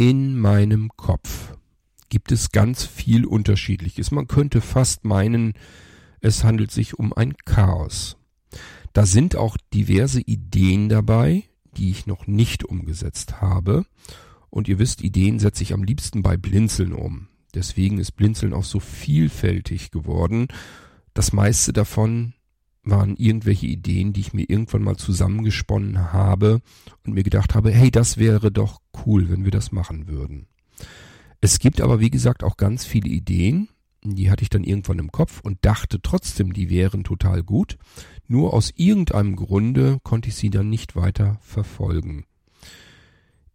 In meinem Kopf gibt es ganz viel Unterschiedliches. Man könnte fast meinen, es handelt sich um ein Chaos. Da sind auch diverse Ideen dabei, die ich noch nicht umgesetzt habe. Und ihr wisst, Ideen setze ich am liebsten bei Blinzeln um. Deswegen ist Blinzeln auch so vielfältig geworden. Das meiste davon waren irgendwelche Ideen, die ich mir irgendwann mal zusammengesponnen habe und mir gedacht habe, hey, das wäre doch cool, wenn wir das machen würden. Es gibt aber, wie gesagt, auch ganz viele Ideen, die hatte ich dann irgendwann im Kopf und dachte trotzdem, die wären total gut. Nur aus irgendeinem Grunde konnte ich sie dann nicht weiter verfolgen.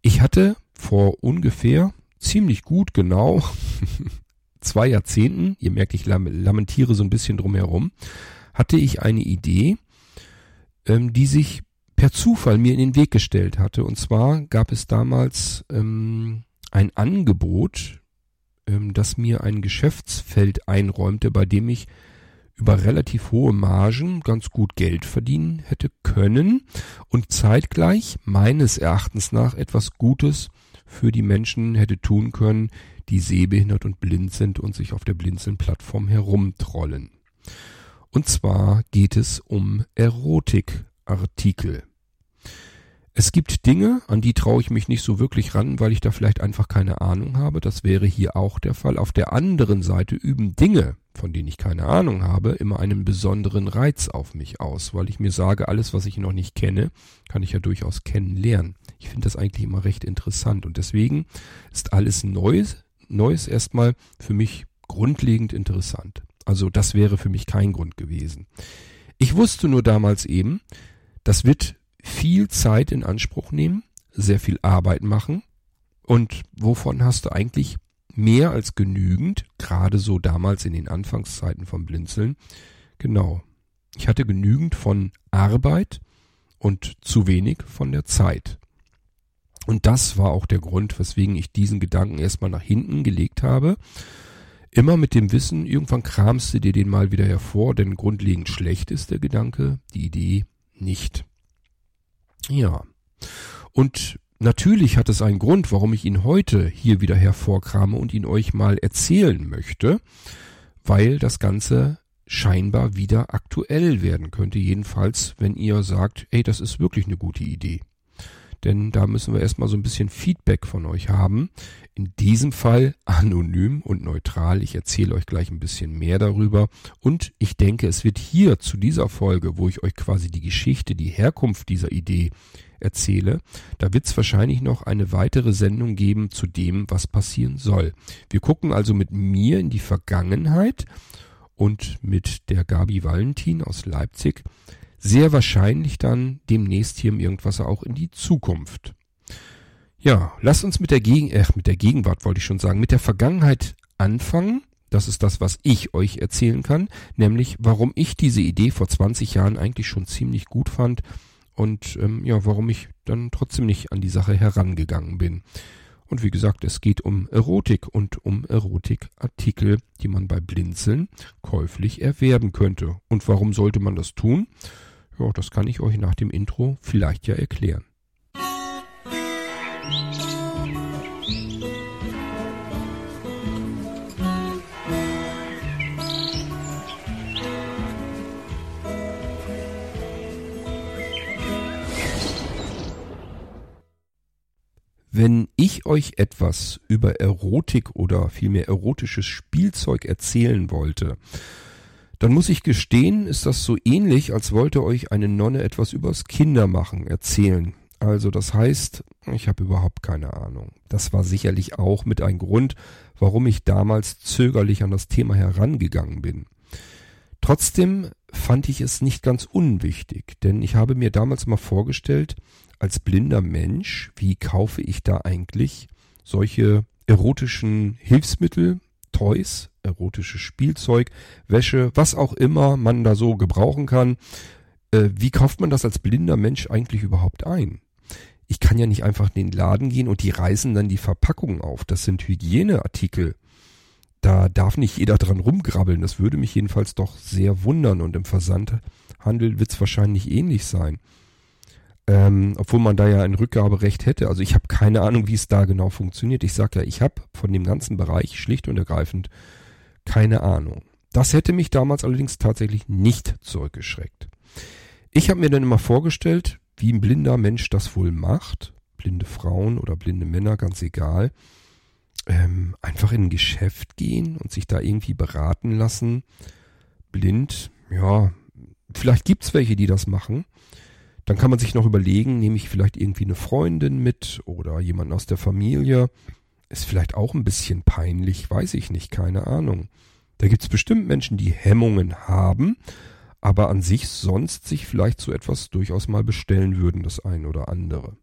Ich hatte vor ungefähr ziemlich gut genau zwei Jahrzehnten, ihr merkt, ich lamentiere so ein bisschen drumherum, hatte ich eine Idee, ähm, die sich per Zufall mir in den Weg gestellt hatte. Und zwar gab es damals ähm, ein Angebot, ähm, das mir ein Geschäftsfeld einräumte, bei dem ich über relativ hohe Margen ganz gut Geld verdienen hätte können und zeitgleich meines Erachtens nach etwas Gutes für die Menschen hätte tun können, die sehbehindert und blind sind und sich auf der Blinzeln-Plattform herumtrollen. Und zwar geht es um Erotikartikel. Es gibt Dinge, an die traue ich mich nicht so wirklich ran, weil ich da vielleicht einfach keine Ahnung habe. Das wäre hier auch der Fall. Auf der anderen Seite üben Dinge, von denen ich keine Ahnung habe, immer einen besonderen Reiz auf mich aus, weil ich mir sage, alles, was ich noch nicht kenne, kann ich ja durchaus kennenlernen. Ich finde das eigentlich immer recht interessant und deswegen ist alles Neues, Neues erstmal für mich grundlegend interessant. Also das wäre für mich kein Grund gewesen. Ich wusste nur damals eben, das wird viel Zeit in Anspruch nehmen, sehr viel Arbeit machen. Und wovon hast du eigentlich mehr als genügend, gerade so damals in den Anfangszeiten vom Blinzeln? Genau. Ich hatte genügend von Arbeit und zu wenig von der Zeit. Und das war auch der Grund, weswegen ich diesen Gedanken erstmal nach hinten gelegt habe. Immer mit dem Wissen, irgendwann kramst du dir den mal wieder hervor, denn grundlegend schlecht ist der Gedanke, die Idee nicht. Ja. Und natürlich hat es einen Grund, warum ich ihn heute hier wieder hervorkrame und ihn euch mal erzählen möchte, weil das Ganze scheinbar wieder aktuell werden könnte. Jedenfalls, wenn ihr sagt, ey, das ist wirklich eine gute Idee. Denn da müssen wir erstmal so ein bisschen Feedback von euch haben. In diesem Fall anonym und neutral. Ich erzähle euch gleich ein bisschen mehr darüber. Und ich denke, es wird hier zu dieser Folge, wo ich euch quasi die Geschichte, die Herkunft dieser Idee erzähle, da wird es wahrscheinlich noch eine weitere Sendung geben zu dem, was passieren soll. Wir gucken also mit mir in die Vergangenheit und mit der Gabi Valentin aus Leipzig sehr wahrscheinlich dann demnächst hier im Irgendwasser auch in die Zukunft. Ja, lasst uns mit der Gegen äh, mit der Gegenwart wollte ich schon sagen, mit der Vergangenheit anfangen. Das ist das, was ich euch erzählen kann, nämlich warum ich diese Idee vor 20 Jahren eigentlich schon ziemlich gut fand und ähm, ja, warum ich dann trotzdem nicht an die Sache herangegangen bin. Und wie gesagt, es geht um Erotik und um Erotikartikel, die man bei Blinzeln käuflich erwerben könnte. Und warum sollte man das tun? Ja, das kann ich euch nach dem Intro vielleicht ja erklären. Wenn ich euch etwas über Erotik oder vielmehr erotisches Spielzeug erzählen wollte, dann muss ich gestehen, ist das so ähnlich, als wollte euch eine Nonne etwas übers Kindermachen erzählen. Also das heißt, ich habe überhaupt keine Ahnung. Das war sicherlich auch mit ein Grund, warum ich damals zögerlich an das Thema herangegangen bin. Trotzdem fand ich es nicht ganz unwichtig, denn ich habe mir damals mal vorgestellt, als blinder Mensch, wie kaufe ich da eigentlich solche erotischen Hilfsmittel, Toys, erotisches Spielzeug, Wäsche, was auch immer man da so gebrauchen kann. Äh, wie kauft man das als blinder Mensch eigentlich überhaupt ein? Ich kann ja nicht einfach in den Laden gehen und die reißen dann die Verpackung auf. Das sind Hygieneartikel. Da darf nicht jeder dran rumgrabbeln. Das würde mich jedenfalls doch sehr wundern und im Versandhandel wird es wahrscheinlich ähnlich sein. Ähm, obwohl man da ja ein Rückgaberecht hätte. Also ich habe keine Ahnung, wie es da genau funktioniert. Ich sage ja, ich habe von dem ganzen Bereich schlicht und ergreifend keine Ahnung. Das hätte mich damals allerdings tatsächlich nicht zurückgeschreckt. Ich habe mir dann immer vorgestellt, wie ein blinder Mensch das wohl macht. Blinde Frauen oder blinde Männer, ganz egal. Ähm, einfach in ein Geschäft gehen und sich da irgendwie beraten lassen. Blind, ja, vielleicht gibt's welche, die das machen. Dann kann man sich noch überlegen, nehme ich vielleicht irgendwie eine Freundin mit oder jemanden aus der Familie. Ist vielleicht auch ein bisschen peinlich, weiß ich nicht, keine Ahnung. Da gibt's bestimmt Menschen, die Hemmungen haben, aber an sich sonst sich vielleicht so etwas durchaus mal bestellen würden, das ein oder andere.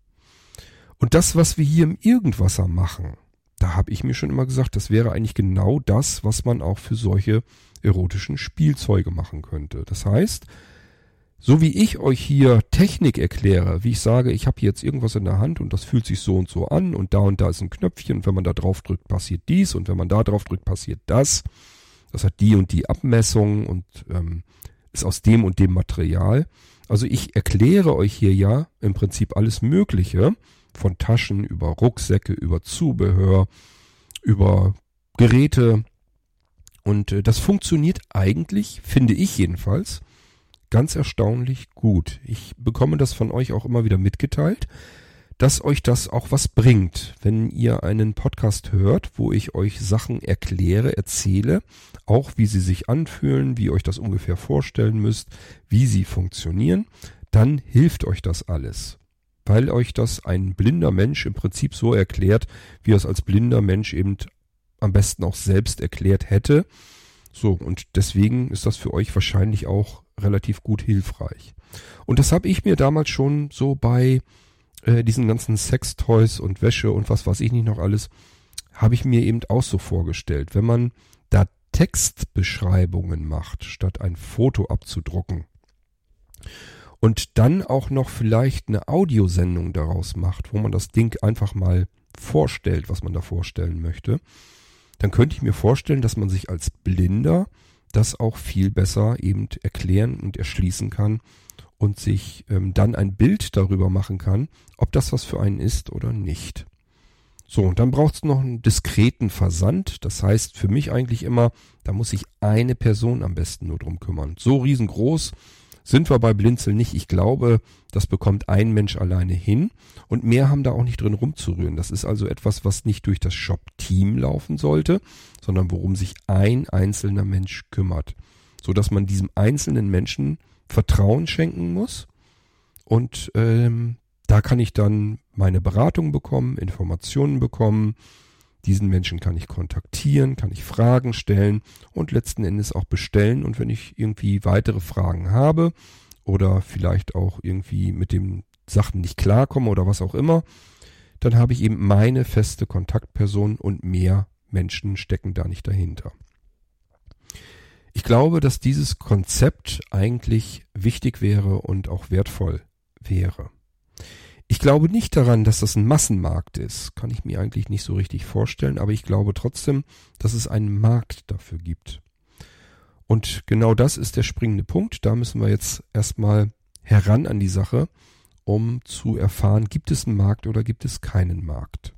Und das, was wir hier im Irgendwasser machen, da habe ich mir schon immer gesagt, das wäre eigentlich genau das, was man auch für solche erotischen Spielzeuge machen könnte. Das heißt, so wie ich euch hier Technik erkläre, wie ich sage, ich habe jetzt irgendwas in der Hand und das fühlt sich so und so an und da und da ist ein Knöpfchen und wenn man da drauf drückt, passiert dies und wenn man da drauf drückt, passiert das. Das hat die und die Abmessung und ähm, ist aus dem und dem Material. Also ich erkläre euch hier ja im Prinzip alles Mögliche, von Taschen über Rucksäcke, über Zubehör, über Geräte. Und äh, das funktioniert eigentlich, finde ich jedenfalls, ganz erstaunlich gut. Ich bekomme das von euch auch immer wieder mitgeteilt, dass euch das auch was bringt, wenn ihr einen Podcast hört, wo ich euch Sachen erkläre, erzähle, auch wie sie sich anfühlen, wie ihr euch das ungefähr vorstellen müsst, wie sie funktionieren, dann hilft euch das alles. Weil euch das ein blinder Mensch im Prinzip so erklärt, wie er es als blinder Mensch eben am besten auch selbst erklärt hätte. So, und deswegen ist das für euch wahrscheinlich auch relativ gut hilfreich. Und das habe ich mir damals schon so bei äh, diesen ganzen Sextoys und Wäsche und was weiß ich nicht noch alles, habe ich mir eben auch so vorgestellt. Wenn man da Textbeschreibungen macht, statt ein Foto abzudrucken und dann auch noch vielleicht eine Audiosendung daraus macht, wo man das Ding einfach mal vorstellt, was man da vorstellen möchte, dann könnte ich mir vorstellen, dass man sich als Blinder das auch viel besser eben erklären und erschließen kann und sich ähm, dann ein Bild darüber machen kann, ob das was für einen ist oder nicht. So, und dann braucht es noch einen diskreten Versand. Das heißt für mich eigentlich immer, da muss sich eine Person am besten nur drum kümmern. So riesengroß sind wir bei Blinzel nicht. Ich glaube, das bekommt ein Mensch alleine hin und mehr haben da auch nicht drin rumzurühren. Das ist also etwas, was nicht durch das Shop-Team laufen sollte, sondern worum sich ein einzelner Mensch kümmert. So dass man diesem einzelnen Menschen Vertrauen schenken muss und ähm, da kann ich dann meine Beratung bekommen, Informationen bekommen, diesen Menschen kann ich kontaktieren, kann ich Fragen stellen und letzten Endes auch bestellen. Und wenn ich irgendwie weitere Fragen habe oder vielleicht auch irgendwie mit den Sachen nicht klarkomme oder was auch immer, dann habe ich eben meine feste Kontaktperson und mehr Menschen stecken da nicht dahinter. Ich glaube, dass dieses Konzept eigentlich wichtig wäre und auch wertvoll wäre. Ich glaube nicht daran, dass das ein Massenmarkt ist. Kann ich mir eigentlich nicht so richtig vorstellen, aber ich glaube trotzdem, dass es einen Markt dafür gibt. Und genau das ist der springende Punkt. Da müssen wir jetzt erstmal heran an die Sache, um zu erfahren, gibt es einen Markt oder gibt es keinen Markt.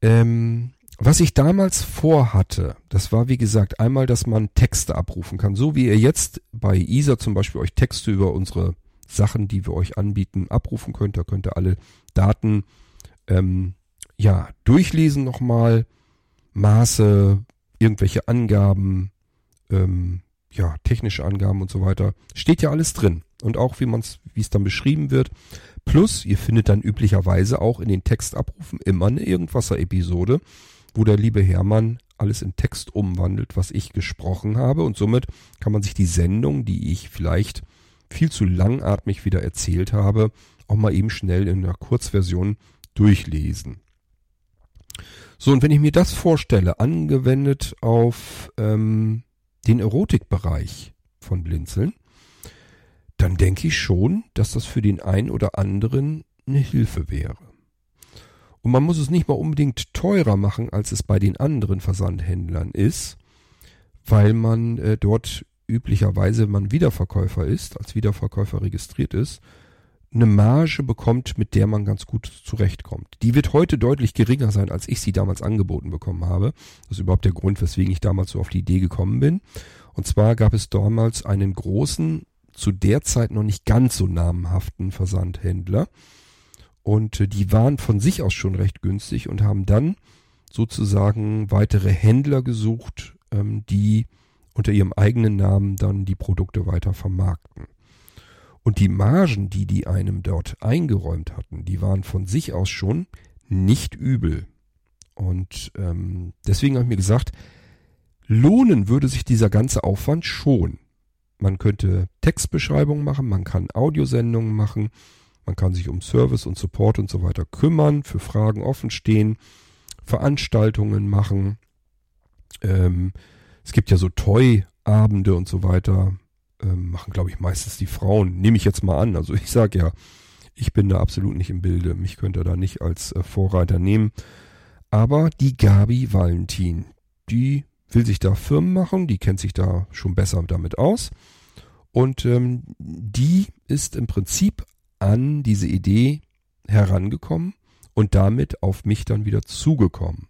Ähm, was ich damals vorhatte, das war wie gesagt einmal, dass man Texte abrufen kann. So wie ihr jetzt bei ISA zum Beispiel euch Texte über unsere Sachen, die wir euch anbieten, abrufen könnt. Da könnt ihr alle Daten ähm, ja durchlesen nochmal, Maße, irgendwelche Angaben, ähm, ja technische Angaben und so weiter. Steht ja alles drin und auch wie man es, wie es dann beschrieben wird. Plus, ihr findet dann üblicherweise auch in den Textabrufen immer eine Irgendwasser-Episode, wo der liebe Hermann alles in Text umwandelt, was ich gesprochen habe. Und somit kann man sich die Sendung, die ich vielleicht viel zu langatmig wieder erzählt habe, auch mal eben schnell in einer Kurzversion durchlesen. So, und wenn ich mir das vorstelle, angewendet auf ähm, den Erotikbereich von Blinzeln, dann denke ich schon, dass das für den einen oder anderen eine Hilfe wäre. Und man muss es nicht mal unbedingt teurer machen, als es bei den anderen Versandhändlern ist, weil man äh, dort üblicherweise, wenn man Wiederverkäufer ist, als Wiederverkäufer registriert ist, eine Marge bekommt, mit der man ganz gut zurechtkommt. Die wird heute deutlich geringer sein, als ich sie damals angeboten bekommen habe. Das ist überhaupt der Grund, weswegen ich damals so auf die Idee gekommen bin. Und zwar gab es damals einen großen, zu der Zeit noch nicht ganz so namhaften Versandhändler. Und äh, die waren von sich aus schon recht günstig und haben dann sozusagen weitere Händler gesucht, ähm, die unter ihrem eigenen Namen dann die Produkte weiter vermarkten. Und die Margen, die die einem dort eingeräumt hatten, die waren von sich aus schon nicht übel. Und ähm, deswegen habe ich mir gesagt, lohnen würde sich dieser ganze Aufwand schon. Man könnte Textbeschreibungen machen, man kann Audiosendungen machen, man kann sich um Service und Support und so weiter kümmern, für Fragen offen stehen, Veranstaltungen machen. Ähm, es gibt ja so Toy-Abende und so weiter ähm, machen, glaube ich, meistens die Frauen. Nehme ich jetzt mal an. Also ich sage ja, ich bin da absolut nicht im Bilde. Mich könnte da nicht als äh, Vorreiter nehmen. Aber die Gabi Valentin, die will sich da Firmen machen, die kennt sich da schon besser damit aus. Und ähm, die ist im Prinzip an diese Idee herangekommen und damit auf mich dann wieder zugekommen.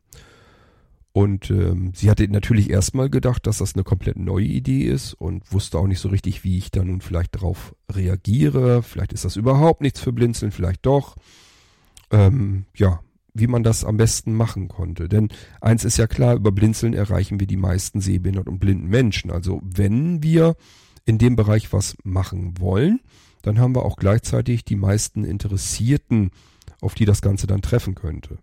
Und ähm, sie hatte natürlich erstmal gedacht, dass das eine komplett neue Idee ist und wusste auch nicht so richtig, wie ich da nun vielleicht darauf reagiere. Vielleicht ist das überhaupt nichts für Blinzeln, vielleicht doch. Ähm, ja, wie man das am besten machen konnte. Denn eins ist ja klar, über Blinzeln erreichen wir die meisten sehbehinderten und blinden Menschen. Also wenn wir in dem Bereich was machen wollen, dann haben wir auch gleichzeitig die meisten Interessierten, auf die das Ganze dann treffen könnte.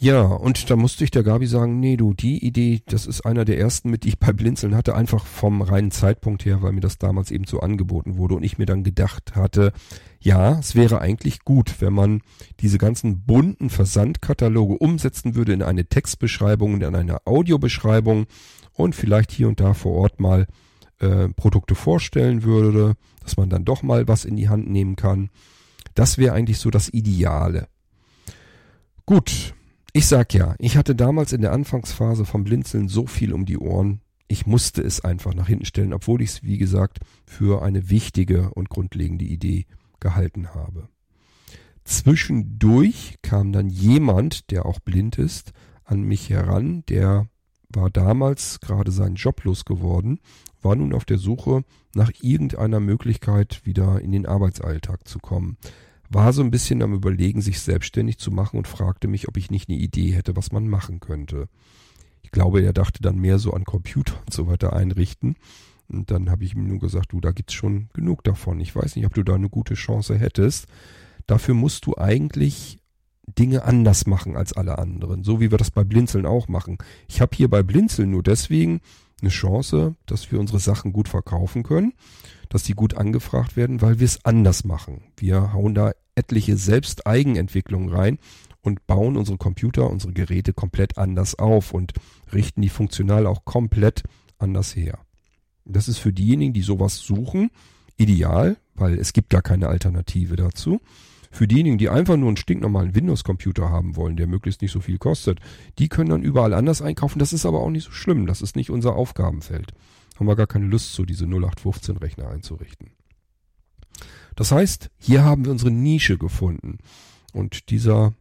Ja, und da musste ich der Gabi sagen, nee, du, die Idee, das ist einer der ersten, mit die ich bei Blinzeln hatte, einfach vom reinen Zeitpunkt her, weil mir das damals eben so angeboten wurde und ich mir dann gedacht hatte, ja, es wäre eigentlich gut, wenn man diese ganzen bunten Versandkataloge umsetzen würde in eine Textbeschreibung, in eine Audiobeschreibung und vielleicht hier und da vor Ort mal äh, Produkte vorstellen würde, dass man dann doch mal was in die Hand nehmen kann. Das wäre eigentlich so das Ideale. Gut, ich sag ja, ich hatte damals in der Anfangsphase vom Blinzeln so viel um die Ohren, ich musste es einfach nach hinten stellen, obwohl ich es, wie gesagt, für eine wichtige und grundlegende Idee gehalten habe. Zwischendurch kam dann jemand, der auch blind ist, an mich heran, der war damals gerade seinen Job losgeworden, war nun auf der Suche nach irgendeiner Möglichkeit wieder in den Arbeitsalltag zu kommen war so ein bisschen am Überlegen, sich selbstständig zu machen und fragte mich, ob ich nicht eine Idee hätte, was man machen könnte. Ich glaube, er dachte dann mehr so an Computer und so weiter einrichten. Und dann habe ich ihm nur gesagt, du, da gibt's schon genug davon. Ich weiß nicht, ob du da eine gute Chance hättest. Dafür musst du eigentlich Dinge anders machen als alle anderen, so wie wir das bei Blinzeln auch machen. Ich habe hier bei Blinzeln nur deswegen eine Chance, dass wir unsere Sachen gut verkaufen können, dass die gut angefragt werden, weil wir es anders machen. Wir hauen da etliche Selbsteigenentwicklungen rein und bauen unsere Computer, unsere Geräte komplett anders auf und richten die funktional auch komplett anders her. Das ist für diejenigen, die sowas suchen, ideal, weil es gibt gar keine Alternative dazu. Für diejenigen, die einfach nur einen stinknormalen Windows-Computer haben wollen, der möglichst nicht so viel kostet, die können dann überall anders einkaufen. Das ist aber auch nicht so schlimm. Das ist nicht unser Aufgabenfeld. Haben wir gar keine Lust, so diese 0815-Rechner einzurichten. Das heißt, hier haben wir unsere Nische gefunden. Und dieser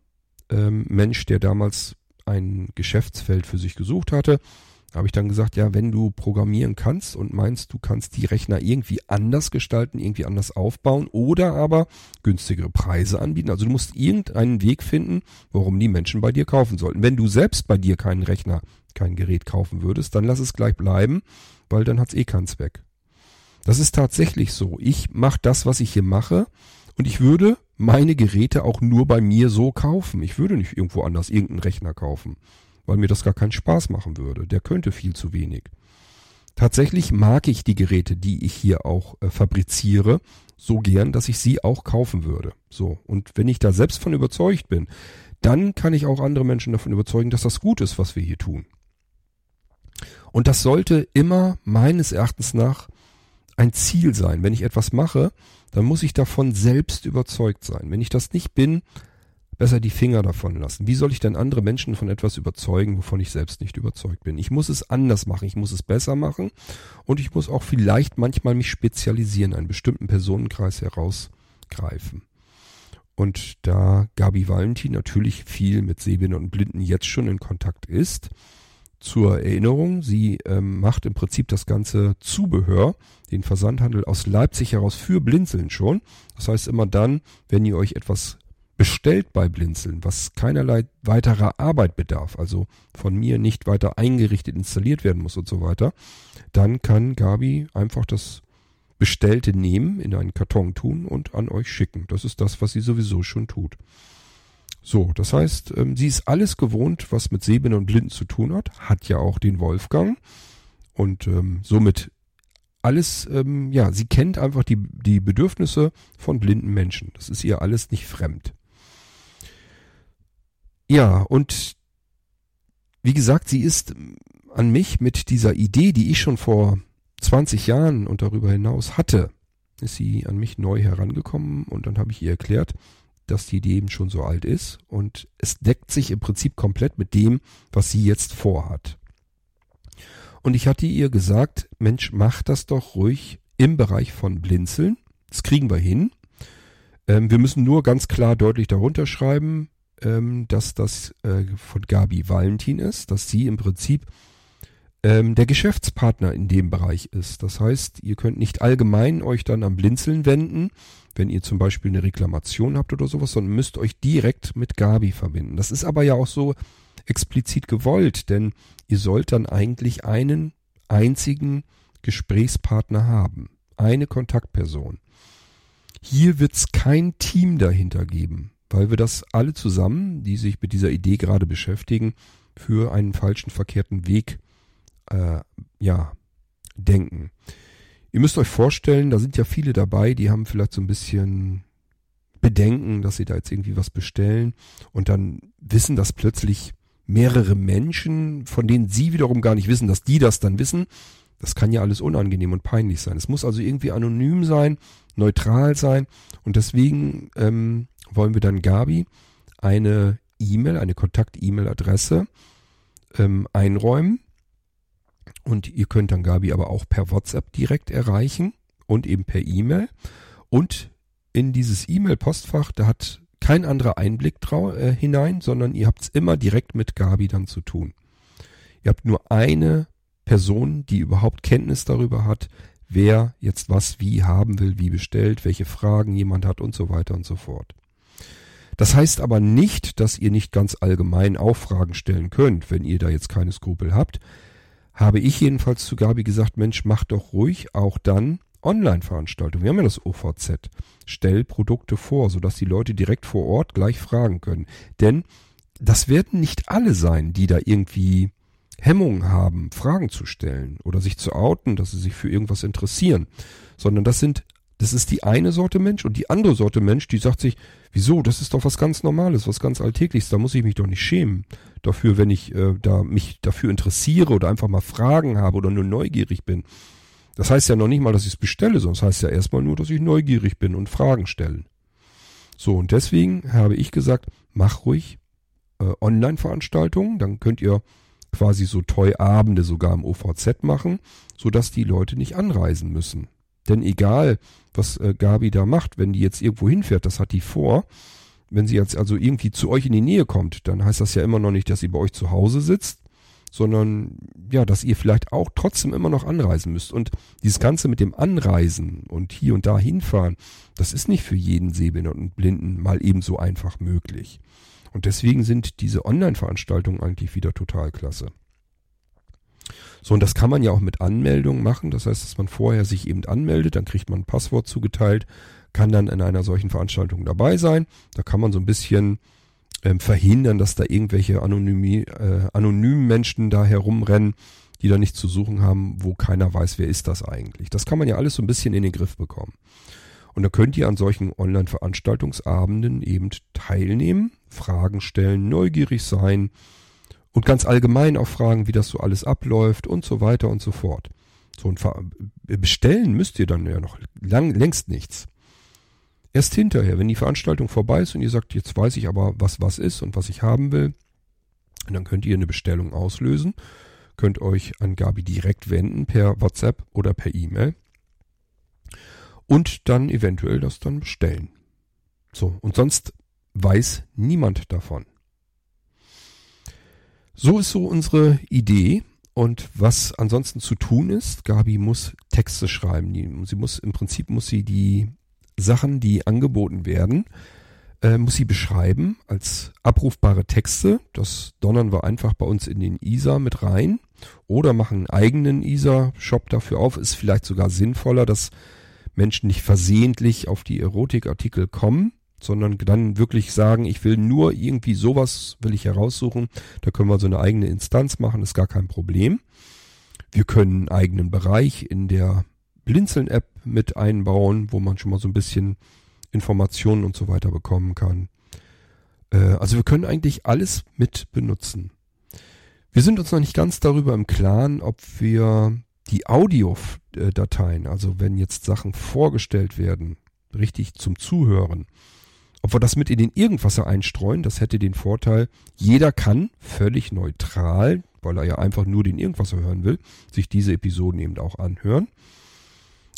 ähm, Mensch, der damals ein Geschäftsfeld für sich gesucht hatte, habe ich dann gesagt, ja, wenn du programmieren kannst und meinst, du kannst die Rechner irgendwie anders gestalten, irgendwie anders aufbauen oder aber günstigere Preise anbieten. Also du musst irgendeinen Weg finden, warum die Menschen bei dir kaufen sollten. Wenn du selbst bei dir keinen Rechner, kein Gerät kaufen würdest, dann lass es gleich bleiben, weil dann hat's eh keinen Zweck. Das ist tatsächlich so. Ich mache das, was ich hier mache und ich würde meine Geräte auch nur bei mir so kaufen. Ich würde nicht irgendwo anders irgendeinen Rechner kaufen weil mir das gar keinen Spaß machen würde. Der könnte viel zu wenig. Tatsächlich mag ich die Geräte, die ich hier auch äh, fabriziere, so gern, dass ich sie auch kaufen würde. So. Und wenn ich da selbst von überzeugt bin, dann kann ich auch andere Menschen davon überzeugen, dass das gut ist, was wir hier tun. Und das sollte immer meines Erachtens nach ein Ziel sein. Wenn ich etwas mache, dann muss ich davon selbst überzeugt sein. Wenn ich das nicht bin, besser die Finger davon lassen. Wie soll ich denn andere Menschen von etwas überzeugen, wovon ich selbst nicht überzeugt bin? Ich muss es anders machen, ich muss es besser machen und ich muss auch vielleicht manchmal mich spezialisieren, einen bestimmten Personenkreis herausgreifen. Und da Gabi Valentin natürlich viel mit Sehbehinderten und Blinden jetzt schon in Kontakt ist, zur Erinnerung, sie ähm, macht im Prinzip das ganze Zubehör, den Versandhandel aus Leipzig heraus für Blinzeln schon. Das heißt immer dann, wenn ihr euch etwas bestellt bei Blinzeln, was keinerlei weiterer Arbeit bedarf, also von mir nicht weiter eingerichtet installiert werden muss und so weiter, dann kann Gabi einfach das Bestellte nehmen, in einen Karton tun und an euch schicken. Das ist das, was sie sowieso schon tut. So, das heißt, ähm, sie ist alles gewohnt, was mit Sehbehinderten und Blinden zu tun hat, hat ja auch den Wolfgang und ähm, somit alles, ähm, ja, sie kennt einfach die, die Bedürfnisse von blinden Menschen. Das ist ihr alles nicht fremd. Ja, und wie gesagt, sie ist an mich mit dieser Idee, die ich schon vor 20 Jahren und darüber hinaus hatte, ist sie an mich neu herangekommen und dann habe ich ihr erklärt, dass die Idee eben schon so alt ist und es deckt sich im Prinzip komplett mit dem, was sie jetzt vorhat. Und ich hatte ihr gesagt, Mensch, mach das doch ruhig im Bereich von Blinzeln. Das kriegen wir hin. Ähm, wir müssen nur ganz klar deutlich darunter schreiben, ähm, dass das äh, von Gabi Valentin ist, dass sie im Prinzip ähm, der Geschäftspartner in dem Bereich ist. Das heißt, ihr könnt nicht allgemein euch dann am Blinzeln wenden, wenn ihr zum Beispiel eine Reklamation habt oder sowas, sondern müsst euch direkt mit Gabi verbinden. Das ist aber ja auch so explizit gewollt, denn ihr sollt dann eigentlich einen einzigen Gesprächspartner haben. Eine Kontaktperson. Hier wird's kein Team dahinter geben, weil wir das alle zusammen, die sich mit dieser Idee gerade beschäftigen, für einen falschen, verkehrten Weg äh, ja, denken. Ihr müsst euch vorstellen, da sind ja viele dabei, die haben vielleicht so ein bisschen Bedenken, dass sie da jetzt irgendwie was bestellen und dann wissen das plötzlich mehrere Menschen, von denen sie wiederum gar nicht wissen, dass die das dann wissen. Das kann ja alles unangenehm und peinlich sein. Es muss also irgendwie anonym sein, neutral sein und deswegen ähm, wollen wir dann Gabi eine E-Mail, eine Kontakt-E-Mail-Adresse ähm, einräumen und ihr könnt dann Gabi aber auch per WhatsApp direkt erreichen und eben per E-Mail. Und in dieses E-Mail-Postfach, da hat kein anderer Einblick trau äh, hinein, sondern ihr habt es immer direkt mit Gabi dann zu tun. Ihr habt nur eine Person, die überhaupt Kenntnis darüber hat, wer jetzt was wie haben will, wie bestellt, welche Fragen jemand hat und so weiter und so fort. Das heißt aber nicht, dass ihr nicht ganz allgemein auch Fragen stellen könnt, wenn ihr da jetzt keine Skrupel habt habe ich jedenfalls zu Gabi gesagt, Mensch, mach doch ruhig auch dann Online-Veranstaltungen. Wir haben ja das OVZ. Stell Produkte vor, sodass die Leute direkt vor Ort gleich fragen können. Denn das werden nicht alle sein, die da irgendwie Hemmungen haben, Fragen zu stellen oder sich zu outen, dass sie sich für irgendwas interessieren, sondern das sind das ist die eine Sorte Mensch und die andere Sorte Mensch, die sagt sich, wieso, das ist doch was ganz Normales, was ganz Alltägliches, da muss ich mich doch nicht schämen dafür, wenn ich äh, da mich dafür interessiere oder einfach mal Fragen habe oder nur neugierig bin. Das heißt ja noch nicht mal, dass ich es bestelle, sondern das heißt ja erstmal nur, dass ich neugierig bin und Fragen stellen. So, und deswegen habe ich gesagt, mach ruhig äh, Online-Veranstaltungen, dann könnt ihr quasi so Toy-Abende sogar im OVZ machen, sodass die Leute nicht anreisen müssen. Denn egal, was äh, Gabi da macht, wenn die jetzt irgendwo hinfährt, das hat die vor. Wenn sie jetzt also irgendwie zu euch in die Nähe kommt, dann heißt das ja immer noch nicht, dass sie bei euch zu Hause sitzt, sondern ja, dass ihr vielleicht auch trotzdem immer noch anreisen müsst. Und dieses Ganze mit dem Anreisen und hier und da hinfahren, das ist nicht für jeden Sehbehinderten und Blinden mal ebenso einfach möglich. Und deswegen sind diese Online-Veranstaltungen eigentlich wieder total klasse. So, und das kann man ja auch mit Anmeldung machen. Das heißt, dass man vorher sich eben anmeldet, dann kriegt man ein Passwort zugeteilt, kann dann in einer solchen Veranstaltung dabei sein. Da kann man so ein bisschen ähm, verhindern, dass da irgendwelche anonymi, äh, anonymen Menschen da herumrennen, die da nichts zu suchen haben, wo keiner weiß, wer ist das eigentlich. Das kann man ja alles so ein bisschen in den Griff bekommen. Und da könnt ihr an solchen Online-Veranstaltungsabenden eben teilnehmen, Fragen stellen, neugierig sein, und ganz allgemein auch fragen, wie das so alles abläuft und so weiter und so fort. So und bestellen müsst ihr dann ja noch lang, längst nichts. Erst hinterher, wenn die Veranstaltung vorbei ist und ihr sagt, jetzt weiß ich aber, was was ist und was ich haben will, dann könnt ihr eine Bestellung auslösen, könnt euch an Gabi direkt wenden per WhatsApp oder per E-Mail und dann eventuell das dann bestellen. So, und sonst weiß niemand davon. So ist so unsere Idee. Und was ansonsten zu tun ist, Gabi muss Texte schreiben. Sie muss im Prinzip muss sie die Sachen, die angeboten werden, äh, muss sie beschreiben als abrufbare Texte. Das donnern wir einfach bei uns in den ISA mit rein oder machen einen eigenen ISA-Shop dafür auf. Ist vielleicht sogar sinnvoller, dass Menschen nicht versehentlich auf die Erotikartikel kommen, sondern dann wirklich sagen, ich will nur irgendwie sowas, will ich heraussuchen. Da können wir so eine eigene Instanz machen, ist gar kein Problem. Wir können einen eigenen Bereich in der Blinzeln-App mit einbauen, wo man schon mal so ein bisschen Informationen und so weiter bekommen kann. Äh, also wir können eigentlich alles mit benutzen. Wir sind uns noch nicht ganz darüber im Klaren, ob wir die Audiodateien, also wenn jetzt Sachen vorgestellt werden, richtig zum Zuhören, ob wir das mit in den Irgendwasser einstreuen, das hätte den Vorteil, jeder kann völlig neutral, weil er ja einfach nur den Irgendwasser hören will, sich diese Episoden eben auch anhören.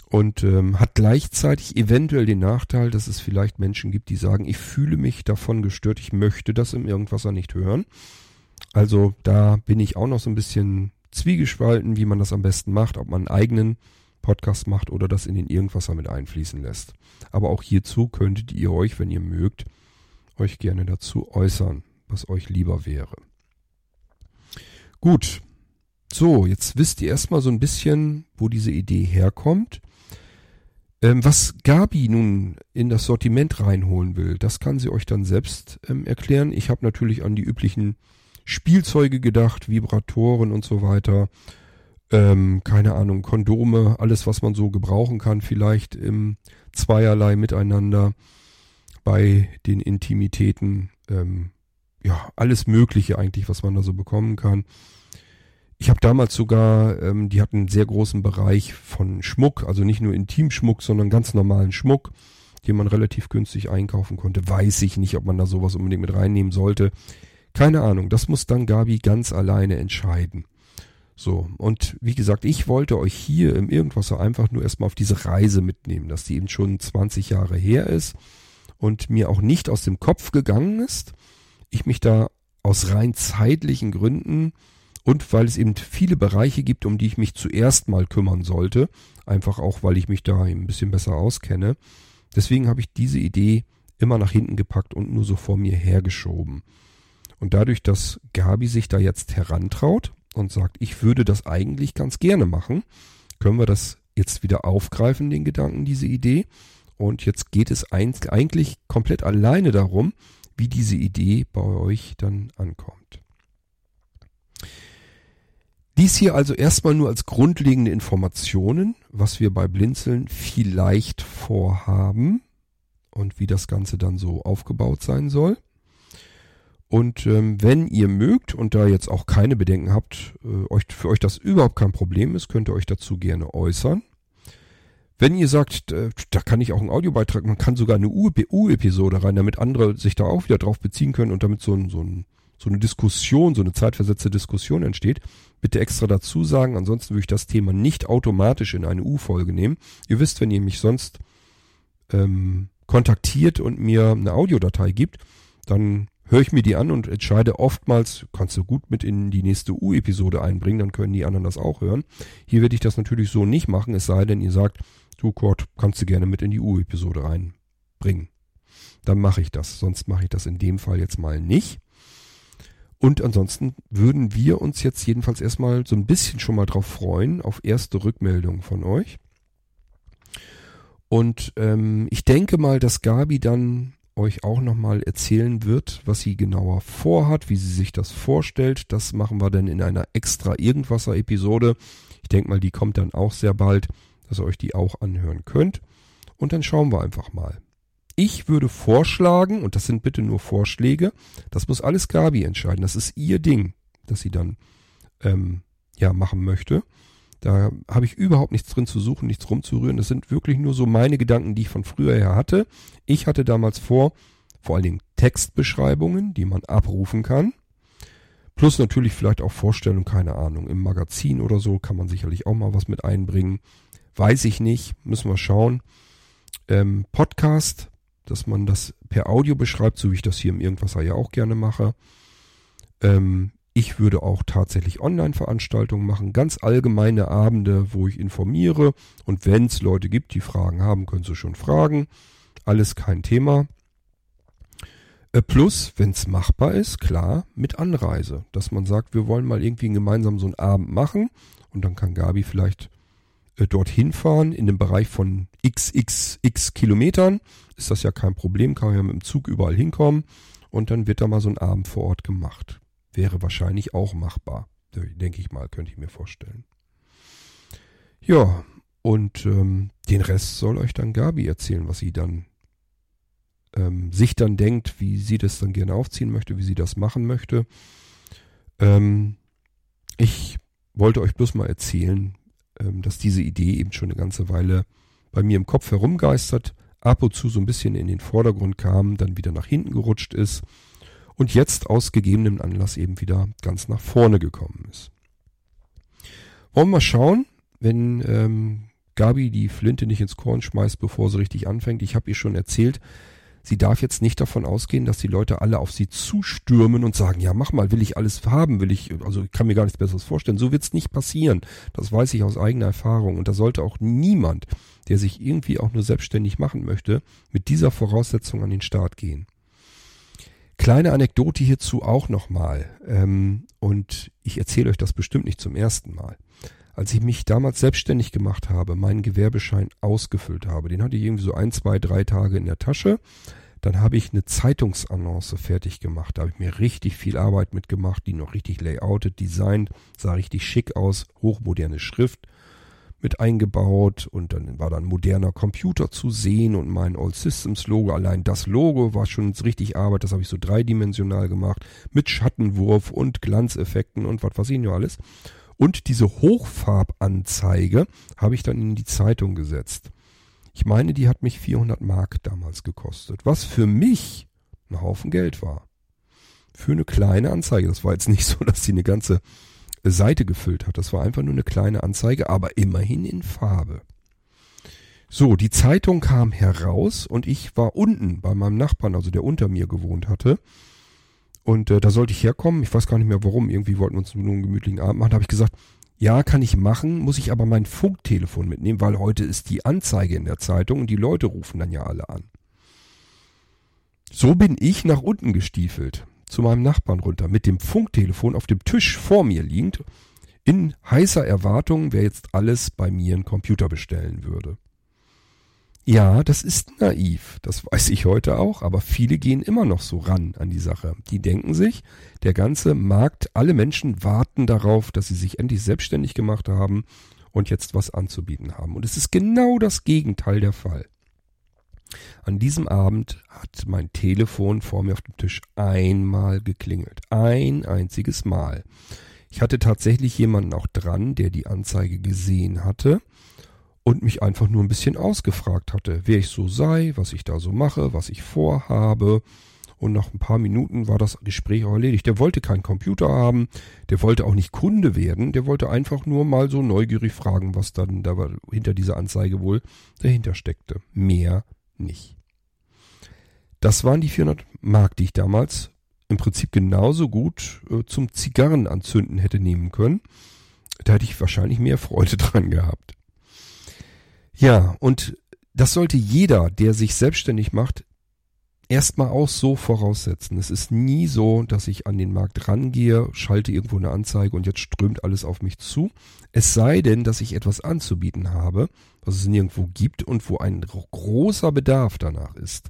Und ähm, hat gleichzeitig eventuell den Nachteil, dass es vielleicht Menschen gibt, die sagen, ich fühle mich davon gestört, ich möchte das im Irgendwasser nicht hören. Also da bin ich auch noch so ein bisschen zwiegespalten, wie man das am besten macht, ob man einen eigenen Podcast macht oder das in den Irgendwasser mit einfließen lässt. Aber auch hierzu könntet ihr euch, wenn ihr mögt, euch gerne dazu äußern, was euch lieber wäre. Gut. So, jetzt wisst ihr erstmal so ein bisschen, wo diese Idee herkommt. Ähm, was Gabi nun in das Sortiment reinholen will, das kann sie euch dann selbst ähm, erklären. Ich habe natürlich an die üblichen Spielzeuge gedacht, Vibratoren und so weiter ähm, keine Ahnung, Kondome, alles, was man so gebrauchen kann, vielleicht im Zweierlei miteinander bei den Intimitäten, ähm, ja, alles Mögliche eigentlich, was man da so bekommen kann. Ich habe damals sogar, ähm, die hatten einen sehr großen Bereich von Schmuck, also nicht nur Intimschmuck, sondern ganz normalen Schmuck, den man relativ günstig einkaufen konnte. Weiß ich nicht, ob man da sowas unbedingt mit reinnehmen sollte. Keine Ahnung, das muss dann Gabi ganz alleine entscheiden. So, und wie gesagt, ich wollte euch hier im Irgendwasser einfach nur erstmal auf diese Reise mitnehmen, dass die eben schon 20 Jahre her ist und mir auch nicht aus dem Kopf gegangen ist. Ich mich da aus rein zeitlichen Gründen und weil es eben viele Bereiche gibt, um die ich mich zuerst mal kümmern sollte, einfach auch, weil ich mich da ein bisschen besser auskenne. Deswegen habe ich diese Idee immer nach hinten gepackt und nur so vor mir hergeschoben. Und dadurch, dass Gabi sich da jetzt herantraut, und sagt, ich würde das eigentlich ganz gerne machen, können wir das jetzt wieder aufgreifen, den Gedanken, diese Idee. Und jetzt geht es eigentlich komplett alleine darum, wie diese Idee bei euch dann ankommt. Dies hier also erstmal nur als grundlegende Informationen, was wir bei Blinzeln vielleicht vorhaben und wie das Ganze dann so aufgebaut sein soll. Und ähm, wenn ihr mögt und da jetzt auch keine Bedenken habt, äh, euch, für euch das überhaupt kein Problem ist, könnt ihr euch dazu gerne äußern. Wenn ihr sagt, äh, da kann ich auch einen Audiobeitrag, man kann sogar eine U-Episode rein, damit andere sich da auch wieder drauf beziehen können und damit so, ein, so, ein, so eine Diskussion, so eine zeitversetzte Diskussion entsteht, bitte extra dazu sagen. Ansonsten würde ich das Thema nicht automatisch in eine U-Folge nehmen. Ihr wisst, wenn ihr mich sonst ähm, kontaktiert und mir eine Audiodatei gibt, dann höre ich mir die an und entscheide oftmals, kannst du gut mit in die nächste U-Episode einbringen, dann können die anderen das auch hören. Hier werde ich das natürlich so nicht machen, es sei denn, ihr sagt, du Kurt, kannst du gerne mit in die U-Episode reinbringen. Dann mache ich das, sonst mache ich das in dem Fall jetzt mal nicht. Und ansonsten würden wir uns jetzt jedenfalls erstmal so ein bisschen schon mal drauf freuen, auf erste Rückmeldungen von euch. Und ähm, ich denke mal, dass Gabi dann euch auch nochmal erzählen wird, was sie genauer vorhat, wie sie sich das vorstellt. Das machen wir dann in einer extra Irgendwasser-Episode. Ich denke mal, die kommt dann auch sehr bald, dass ihr euch die auch anhören könnt. Und dann schauen wir einfach mal. Ich würde vorschlagen, und das sind bitte nur Vorschläge, das muss alles Gabi entscheiden. Das ist ihr Ding, das sie dann ähm, ja machen möchte. Da habe ich überhaupt nichts drin zu suchen, nichts rumzurühren. Das sind wirklich nur so meine Gedanken, die ich von früher her hatte. Ich hatte damals vor, vor allen Dingen Textbeschreibungen, die man abrufen kann. Plus natürlich vielleicht auch Vorstellungen, keine Ahnung. Im Magazin oder so kann man sicherlich auch mal was mit einbringen. Weiß ich nicht, müssen wir schauen. Ähm, Podcast, dass man das per Audio beschreibt, so wie ich das hier im Irgendwasser ja auch gerne mache. Ähm, ich würde auch tatsächlich Online-Veranstaltungen machen, ganz allgemeine Abende, wo ich informiere. Und wenn es Leute gibt, die Fragen haben, können sie schon fragen. Alles kein Thema. Äh, plus, wenn es machbar ist, klar, mit Anreise. Dass man sagt, wir wollen mal irgendwie gemeinsam so einen Abend machen. Und dann kann Gabi vielleicht äh, dorthin fahren in dem Bereich von xxx Kilometern. Ist das ja kein Problem, kann man ja mit dem Zug überall hinkommen. Und dann wird da mal so ein Abend vor Ort gemacht wäre wahrscheinlich auch machbar. Denke ich mal, könnte ich mir vorstellen. Ja, und ähm, den Rest soll euch dann Gabi erzählen, was sie dann ähm, sich dann denkt, wie sie das dann gerne aufziehen möchte, wie sie das machen möchte. Ähm, ich wollte euch bloß mal erzählen, ähm, dass diese Idee eben schon eine ganze Weile bei mir im Kopf herumgeistert, ab und zu so ein bisschen in den Vordergrund kam, dann wieder nach hinten gerutscht ist und jetzt aus gegebenem Anlass eben wieder ganz nach vorne gekommen ist. Wollen wir mal schauen, wenn ähm, Gabi die Flinte nicht ins Korn schmeißt, bevor sie richtig anfängt. Ich habe ihr schon erzählt, sie darf jetzt nicht davon ausgehen, dass die Leute alle auf sie zustürmen und sagen, ja, mach mal, will ich alles haben, will ich, also ich kann mir gar nichts Besseres vorstellen. So wird's nicht passieren. Das weiß ich aus eigener Erfahrung. Und da sollte auch niemand, der sich irgendwie auch nur selbstständig machen möchte, mit dieser Voraussetzung an den Start gehen. Kleine Anekdote hierzu auch nochmal. Ähm, und ich erzähle euch das bestimmt nicht zum ersten Mal. Als ich mich damals selbstständig gemacht habe, meinen Gewerbeschein ausgefüllt habe, den hatte ich irgendwie so ein, zwei, drei Tage in der Tasche. Dann habe ich eine Zeitungsannonce fertig gemacht. Da habe ich mir richtig viel Arbeit mitgemacht, die noch richtig layoutet, designt, sah richtig schick aus, hochmoderne Schrift mit eingebaut und dann war da ein moderner Computer zu sehen und mein All Systems Logo. Allein das Logo war schon richtig Arbeit, das habe ich so dreidimensional gemacht mit Schattenwurf und Glanzeffekten und was weiß ich nur alles. Und diese Hochfarbanzeige habe ich dann in die Zeitung gesetzt. Ich meine, die hat mich 400 Mark damals gekostet, was für mich ein Haufen Geld war. Für eine kleine Anzeige. Das war jetzt nicht so, dass sie eine ganze Seite gefüllt hat. Das war einfach nur eine kleine Anzeige, aber immerhin in Farbe. So, die Zeitung kam heraus und ich war unten bei meinem Nachbarn, also der unter mir gewohnt hatte. Und äh, da sollte ich herkommen. Ich weiß gar nicht mehr warum. Irgendwie wollten wir uns nur einen gemütlichen Abend machen. Da habe ich gesagt, ja, kann ich machen, muss ich aber mein Funktelefon mitnehmen, weil heute ist die Anzeige in der Zeitung und die Leute rufen dann ja alle an. So bin ich nach unten gestiefelt zu meinem Nachbarn runter, mit dem Funktelefon auf dem Tisch vor mir liegend, in heißer Erwartung, wer jetzt alles bei mir einen Computer bestellen würde. Ja, das ist naiv, das weiß ich heute auch, aber viele gehen immer noch so ran an die Sache. Die denken sich, der ganze Markt, alle Menschen warten darauf, dass sie sich endlich selbstständig gemacht haben und jetzt was anzubieten haben. Und es ist genau das Gegenteil der Fall. An diesem Abend hat mein Telefon vor mir auf dem Tisch einmal geklingelt. Ein einziges Mal. Ich hatte tatsächlich jemanden auch dran, der die Anzeige gesehen hatte und mich einfach nur ein bisschen ausgefragt hatte, wer ich so sei, was ich da so mache, was ich vorhabe. Und nach ein paar Minuten war das Gespräch auch erledigt. Der wollte keinen Computer haben, der wollte auch nicht Kunde werden, der wollte einfach nur mal so neugierig fragen, was dann da hinter dieser Anzeige wohl dahinter steckte. Mehr nicht. Das waren die 400 Mark, die ich damals im Prinzip genauso gut äh, zum Zigarrenanzünden hätte nehmen können. Da hätte ich wahrscheinlich mehr Freude dran gehabt. Ja, und das sollte jeder, der sich selbstständig macht, erstmal auch so voraussetzen. Es ist nie so, dass ich an den Markt rangehe, schalte irgendwo eine Anzeige und jetzt strömt alles auf mich zu. Es sei denn, dass ich etwas anzubieten habe, was es nirgendwo gibt und wo ein großer Bedarf danach ist.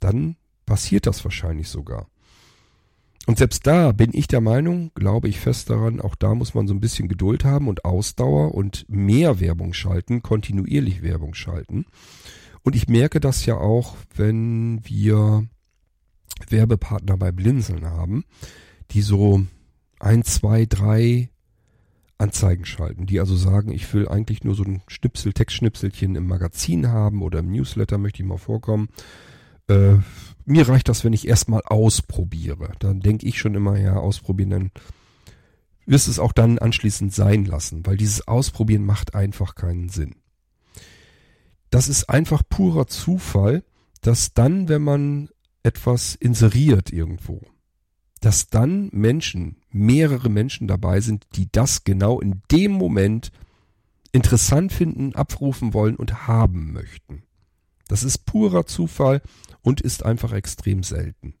Dann passiert das wahrscheinlich sogar. Und selbst da bin ich der Meinung, glaube ich fest daran, auch da muss man so ein bisschen Geduld haben und Ausdauer und mehr Werbung schalten, kontinuierlich Werbung schalten. Und ich merke das ja auch, wenn wir Werbepartner bei Blinzeln haben, die so ein, zwei, drei Anzeigen schalten, die also sagen, ich will eigentlich nur so ein Schnipsel, Textschnipselchen im Magazin haben oder im Newsletter möchte ich mal vorkommen. Äh, mir reicht das, wenn ich erstmal ausprobiere. Dann denke ich schon immer, ja, ausprobieren, dann wirst es auch dann anschließend sein lassen, weil dieses Ausprobieren macht einfach keinen Sinn. Das ist einfach purer Zufall, dass dann, wenn man etwas inseriert irgendwo, dass dann Menschen, mehrere Menschen dabei sind, die das genau in dem Moment interessant finden, abrufen wollen und haben möchten. Das ist purer Zufall und ist einfach extrem selten.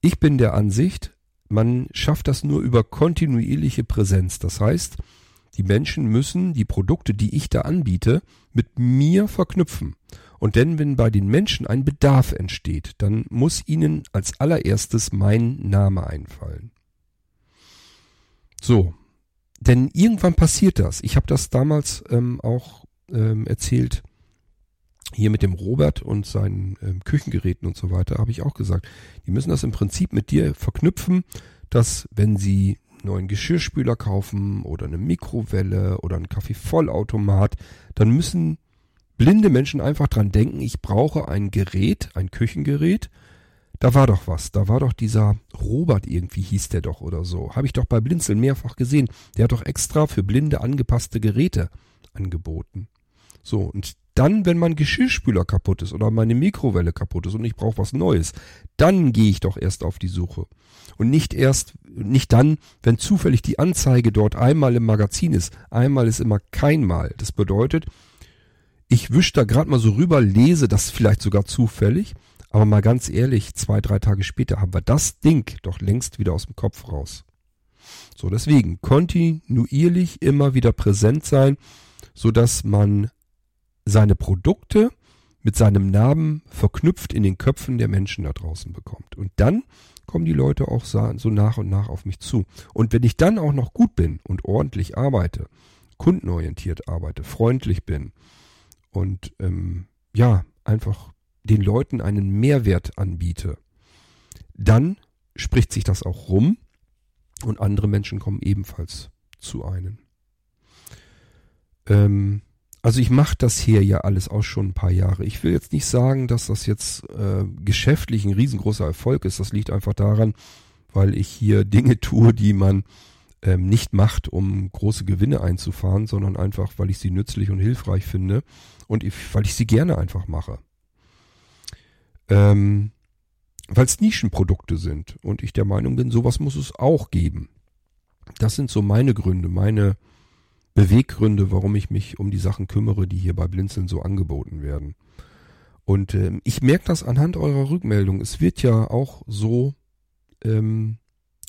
Ich bin der Ansicht, man schafft das nur über kontinuierliche Präsenz. Das heißt, die Menschen müssen die Produkte, die ich da anbiete, mit mir verknüpfen. Und denn wenn bei den Menschen ein Bedarf entsteht, dann muss ihnen als allererstes mein Name einfallen. So, denn irgendwann passiert das. Ich habe das damals ähm, auch ähm, erzählt, hier mit dem Robert und seinen ähm, Küchengeräten und so weiter, habe ich auch gesagt, die müssen das im Prinzip mit dir verknüpfen, dass wenn sie neuen Geschirrspüler kaufen oder eine Mikrowelle oder einen Kaffeevollautomat, dann müssen blinde Menschen einfach dran denken, ich brauche ein Gerät, ein Küchengerät. Da war doch was, da war doch dieser Robert irgendwie hieß der doch oder so. Habe ich doch bei Blinzeln mehrfach gesehen. Der hat doch extra für Blinde angepasste Geräte angeboten. So, und dann, wenn mein Geschirrspüler kaputt ist oder meine Mikrowelle kaputt ist und ich brauche was Neues, dann gehe ich doch erst auf die Suche. Und nicht erst, nicht dann, wenn zufällig die Anzeige dort einmal im Magazin ist. Einmal ist immer keinmal. Das bedeutet, ich wische da gerade mal so rüber, lese das vielleicht sogar zufällig, aber mal ganz ehrlich, zwei, drei Tage später haben wir das Ding doch längst wieder aus dem Kopf raus. So, deswegen kontinuierlich immer wieder präsent sein, so dass man seine Produkte mit seinem Namen verknüpft in den Köpfen der Menschen da draußen bekommt. Und dann kommen die Leute auch so nach und nach auf mich zu. Und wenn ich dann auch noch gut bin und ordentlich arbeite, kundenorientiert arbeite, freundlich bin, und ähm, ja, einfach den Leuten einen Mehrwert anbiete, dann spricht sich das auch rum und andere Menschen kommen ebenfalls zu einem. Ähm, also ich mache das hier ja alles auch schon ein paar Jahre. Ich will jetzt nicht sagen, dass das jetzt äh, geschäftlich ein riesengroßer Erfolg ist. Das liegt einfach daran, weil ich hier Dinge tue, die man ähm, nicht macht, um große Gewinne einzufahren, sondern einfach, weil ich sie nützlich und hilfreich finde und ich, weil ich sie gerne einfach mache. Ähm, weil es Nischenprodukte sind und ich der Meinung bin, sowas muss es auch geben. Das sind so meine Gründe, meine Beweggründe, warum ich mich um die Sachen kümmere, die hier bei Blinzeln so angeboten werden. Und ähm, ich merke das anhand eurer Rückmeldung. Es wird ja auch so ähm,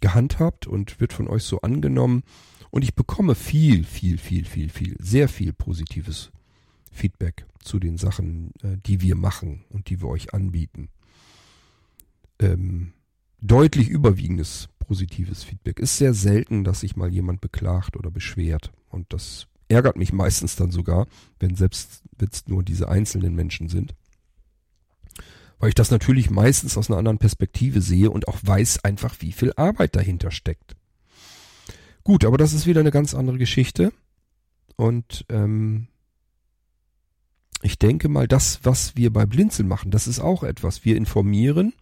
gehandhabt und wird von euch so angenommen. Und ich bekomme viel, viel, viel, viel, viel, sehr viel positives Feedback zu den Sachen, äh, die wir machen und die wir euch anbieten. Ähm, deutlich überwiegendes positives Feedback. Ist sehr selten, dass sich mal jemand beklagt oder beschwert. Und das ärgert mich meistens dann sogar, wenn selbst jetzt nur diese einzelnen Menschen sind weil ich das natürlich meistens aus einer anderen Perspektive sehe und auch weiß einfach, wie viel Arbeit dahinter steckt. Gut, aber das ist wieder eine ganz andere Geschichte. Und ähm, ich denke mal, das, was wir bei Blinzeln machen, das ist auch etwas. Wir informieren.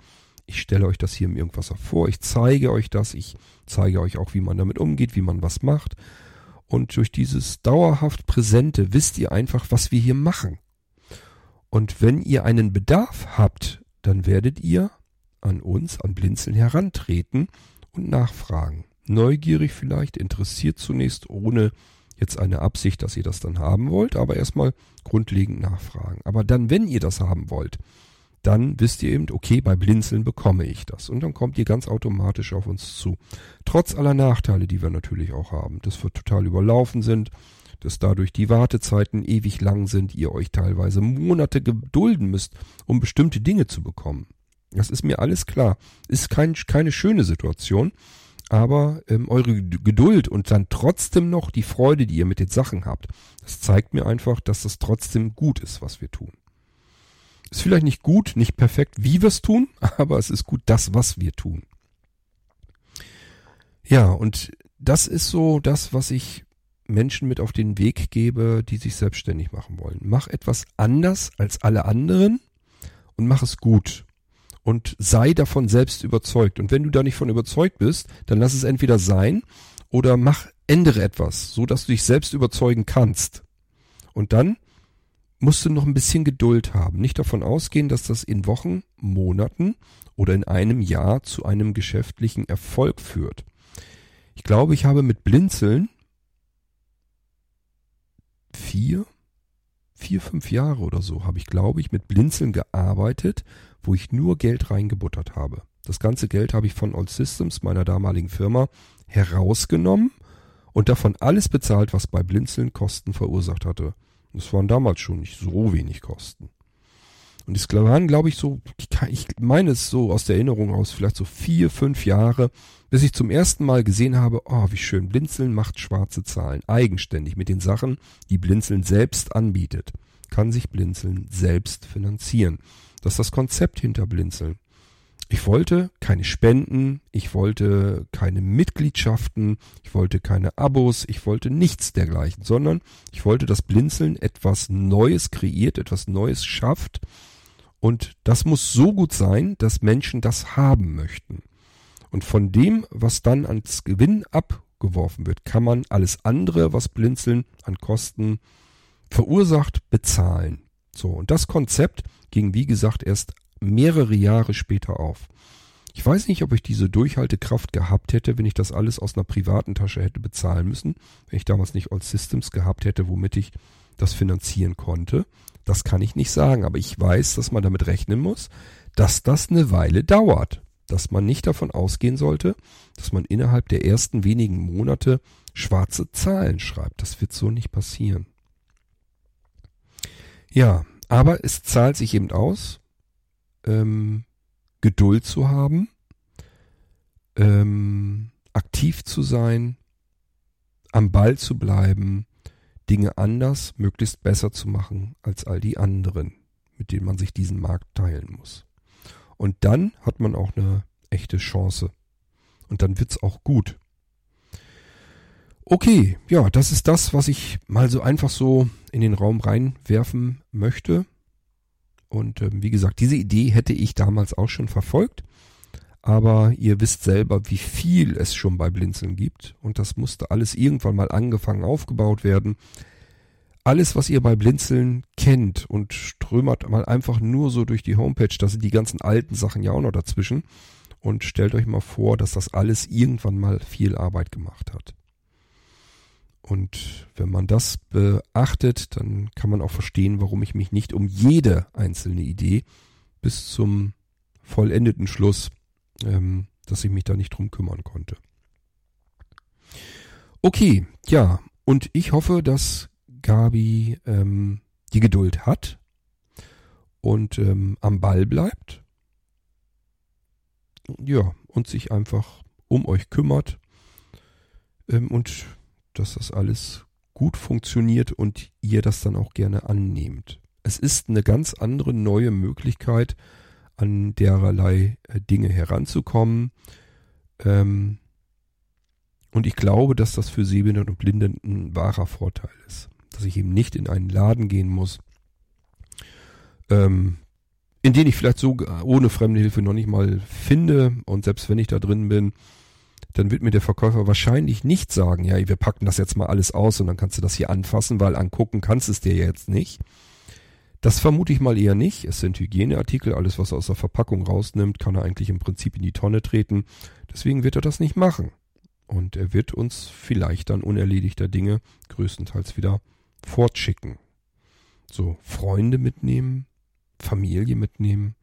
Ich stelle euch das hier im Irgendwas vor. Ich zeige euch das. Ich zeige euch auch, wie man damit umgeht, wie man was macht. Und durch dieses dauerhaft Präsente wisst ihr einfach, was wir hier machen. Und wenn ihr einen Bedarf habt, dann werdet ihr an uns, an Blinzeln herantreten und nachfragen. Neugierig vielleicht, interessiert zunächst, ohne jetzt eine Absicht, dass ihr das dann haben wollt, aber erstmal grundlegend nachfragen. Aber dann, wenn ihr das haben wollt, dann wisst ihr eben, okay, bei Blinzeln bekomme ich das. Und dann kommt ihr ganz automatisch auf uns zu. Trotz aller Nachteile, die wir natürlich auch haben, dass wir total überlaufen sind, dass dadurch die Wartezeiten ewig lang sind, ihr euch teilweise Monate gedulden müsst, um bestimmte Dinge zu bekommen. Das ist mir alles klar. Ist kein, keine schöne Situation, aber ähm, eure Geduld und dann trotzdem noch die Freude, die ihr mit den Sachen habt, das zeigt mir einfach, dass das trotzdem gut ist, was wir tun. Ist vielleicht nicht gut, nicht perfekt, wie wir es tun, aber es ist gut das, was wir tun. Ja, und das ist so das, was ich Menschen mit auf den Weg gebe, die sich selbstständig machen wollen. Mach etwas anders als alle anderen und mach es gut. Und sei davon selbst überzeugt. Und wenn du da nicht von überzeugt bist, dann lass es entweder sein oder mach, ändere etwas, so dass du dich selbst überzeugen kannst. Und dann musst du noch ein bisschen Geduld haben. Nicht davon ausgehen, dass das in Wochen, Monaten oder in einem Jahr zu einem geschäftlichen Erfolg führt. Ich glaube, ich habe mit Blinzeln vier, vier, fünf Jahre oder so habe ich, glaube ich, mit Blinzeln gearbeitet, wo ich nur Geld reingebuttert habe. Das ganze Geld habe ich von All Systems, meiner damaligen Firma, herausgenommen und davon alles bezahlt, was bei Blinzeln Kosten verursacht hatte. Das waren damals schon nicht so wenig Kosten. Und es waren, glaube ich, so, ich meine es so aus der Erinnerung aus, vielleicht so vier, fünf Jahre, bis ich zum ersten Mal gesehen habe, oh, wie schön, Blinzeln macht schwarze Zahlen, eigenständig mit den Sachen, die Blinzeln selbst anbietet. Kann sich Blinzeln selbst finanzieren. Das ist das Konzept hinter Blinzeln. Ich wollte keine Spenden, ich wollte keine Mitgliedschaften, ich wollte keine Abos, ich wollte nichts dergleichen, sondern ich wollte, dass Blinzeln etwas Neues kreiert, etwas Neues schafft. Und das muss so gut sein, dass Menschen das haben möchten. Und von dem, was dann ans Gewinn abgeworfen wird, kann man alles andere, was Blinzeln an Kosten verursacht, bezahlen. So, und das Konzept ging, wie gesagt, erst mehrere Jahre später auf. Ich weiß nicht, ob ich diese Durchhaltekraft gehabt hätte, wenn ich das alles aus einer privaten Tasche hätte bezahlen müssen, wenn ich damals nicht All Systems gehabt hätte, womit ich das finanzieren konnte. Das kann ich nicht sagen, aber ich weiß, dass man damit rechnen muss, dass das eine Weile dauert. Dass man nicht davon ausgehen sollte, dass man innerhalb der ersten wenigen Monate schwarze Zahlen schreibt. Das wird so nicht passieren. Ja, aber es zahlt sich eben aus, ähm, Geduld zu haben, ähm, aktiv zu sein, am Ball zu bleiben, Dinge anders, möglichst besser zu machen als all die anderen, mit denen man sich diesen Markt teilen muss. Und dann hat man auch eine echte Chance. Und dann wird's auch gut. Okay, ja, das ist das, was ich mal so einfach so in den Raum reinwerfen möchte. Und ähm, wie gesagt, diese Idee hätte ich damals auch schon verfolgt. Aber ihr wisst selber, wie viel es schon bei Blinzeln gibt. Und das musste alles irgendwann mal angefangen aufgebaut werden. Alles, was ihr bei Blinzeln kennt und strömert mal einfach nur so durch die Homepage, da sind die ganzen alten Sachen ja auch noch dazwischen. Und stellt euch mal vor, dass das alles irgendwann mal viel Arbeit gemacht hat. Und wenn man das beachtet, dann kann man auch verstehen, warum ich mich nicht um jede einzelne Idee bis zum vollendeten Schluss, ähm, dass ich mich da nicht drum kümmern konnte. Okay, ja, und ich hoffe, dass Gabi ähm, die Geduld hat und ähm, am Ball bleibt. Ja, und sich einfach um euch kümmert ähm, und dass das alles gut funktioniert und ihr das dann auch gerne annehmt. Es ist eine ganz andere neue Möglichkeit, an dererlei äh, Dinge heranzukommen. Ähm, und ich glaube, dass das für Sehbehinderte und Blinde ein wahrer Vorteil ist. Dass ich eben nicht in einen Laden gehen muss, ähm, in den ich vielleicht so ohne fremde Hilfe noch nicht mal finde. Und selbst wenn ich da drin bin, dann wird mir der Verkäufer wahrscheinlich nicht sagen, ja, wir packen das jetzt mal alles aus und dann kannst du das hier anfassen, weil angucken kannst es dir jetzt nicht. Das vermute ich mal eher nicht. Es sind Hygieneartikel, alles was er aus der Verpackung rausnimmt, kann er eigentlich im Prinzip in die Tonne treten. Deswegen wird er das nicht machen. Und er wird uns vielleicht dann unerledigter Dinge größtenteils wieder fortschicken. So, Freunde mitnehmen, Familie mitnehmen,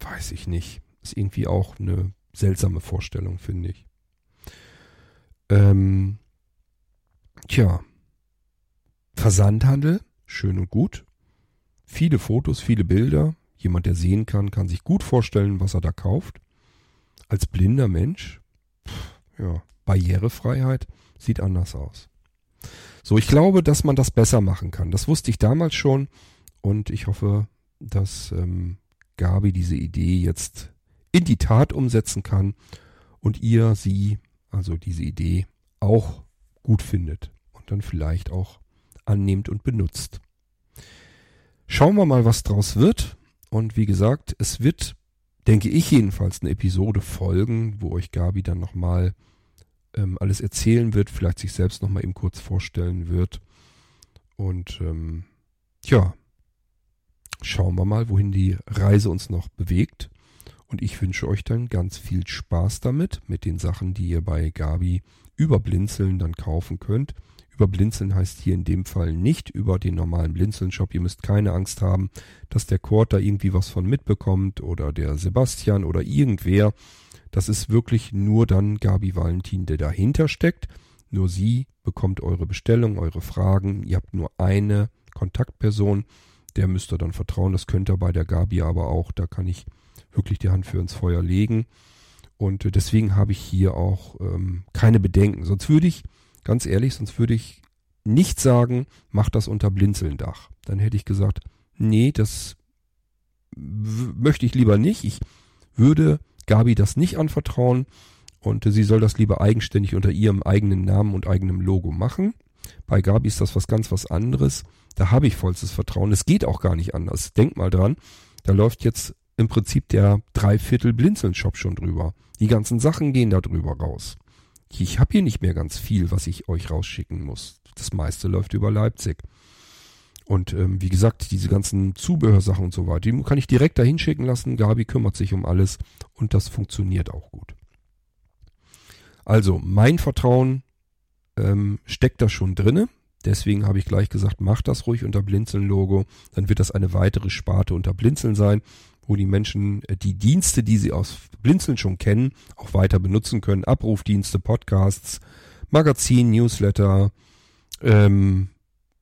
weiß ich nicht. Ist irgendwie auch eine seltsame Vorstellung, finde ich. Ähm, tja, Versandhandel, schön und gut. Viele Fotos, viele Bilder. Jemand, der sehen kann, kann sich gut vorstellen, was er da kauft. Als blinder Mensch, ja, Barrierefreiheit sieht anders aus. So, ich glaube, dass man das besser machen kann. Das wusste ich damals schon und ich hoffe, dass ähm, Gabi diese Idee jetzt in die Tat umsetzen kann und ihr sie also diese Idee auch gut findet und dann vielleicht auch annehmt und benutzt. Schauen wir mal, was draus wird. Und wie gesagt, es wird, denke ich jedenfalls, eine Episode folgen, wo euch Gabi dann nochmal ähm, alles erzählen wird, vielleicht sich selbst nochmal eben kurz vorstellen wird. Und ähm, ja, schauen wir mal, wohin die Reise uns noch bewegt. Und ich wünsche euch dann ganz viel Spaß damit, mit den Sachen, die ihr bei Gabi über Blinzeln dann kaufen könnt. Über Blinzeln heißt hier in dem Fall nicht über den normalen Blinzeln-Shop. Ihr müsst keine Angst haben, dass der Kurt da irgendwie was von mitbekommt oder der Sebastian oder irgendwer. Das ist wirklich nur dann Gabi Valentin, der dahinter steckt. Nur sie bekommt eure Bestellung, eure Fragen. Ihr habt nur eine Kontaktperson. Der müsst ihr dann vertrauen. Das könnt ihr bei der Gabi aber auch. Da kann ich wirklich die Hand für ins Feuer legen. Und äh, deswegen habe ich hier auch ähm, keine Bedenken. Sonst würde ich, ganz ehrlich, sonst würde ich nicht sagen, mach das unter Blinzelndach. Dann hätte ich gesagt, nee, das möchte ich lieber nicht. Ich würde Gabi das nicht anvertrauen und äh, sie soll das lieber eigenständig unter ihrem eigenen Namen und eigenem Logo machen. Bei Gabi ist das was ganz was anderes. Da habe ich vollstes Vertrauen. Es geht auch gar nicht anders. Denk mal dran, da läuft jetzt im Prinzip der Dreiviertel Blinzeln-Shop schon drüber. Die ganzen Sachen gehen da drüber raus. Ich habe hier nicht mehr ganz viel, was ich euch rausschicken muss. Das meiste läuft über Leipzig. Und ähm, wie gesagt, diese ganzen Zubehörsachen und so weiter, die kann ich direkt dahin schicken lassen. Gabi kümmert sich um alles und das funktioniert auch gut. Also mein Vertrauen ähm, steckt da schon drinne. Deswegen habe ich gleich gesagt, macht das ruhig unter Blinzeln-Logo. Dann wird das eine weitere Sparte unter Blinzeln sein, wo die Menschen äh, die Dienste, die sie aus Blinzeln schon kennen, auch weiter benutzen können. Abrufdienste, Podcasts, Magazin, Newsletter, ähm,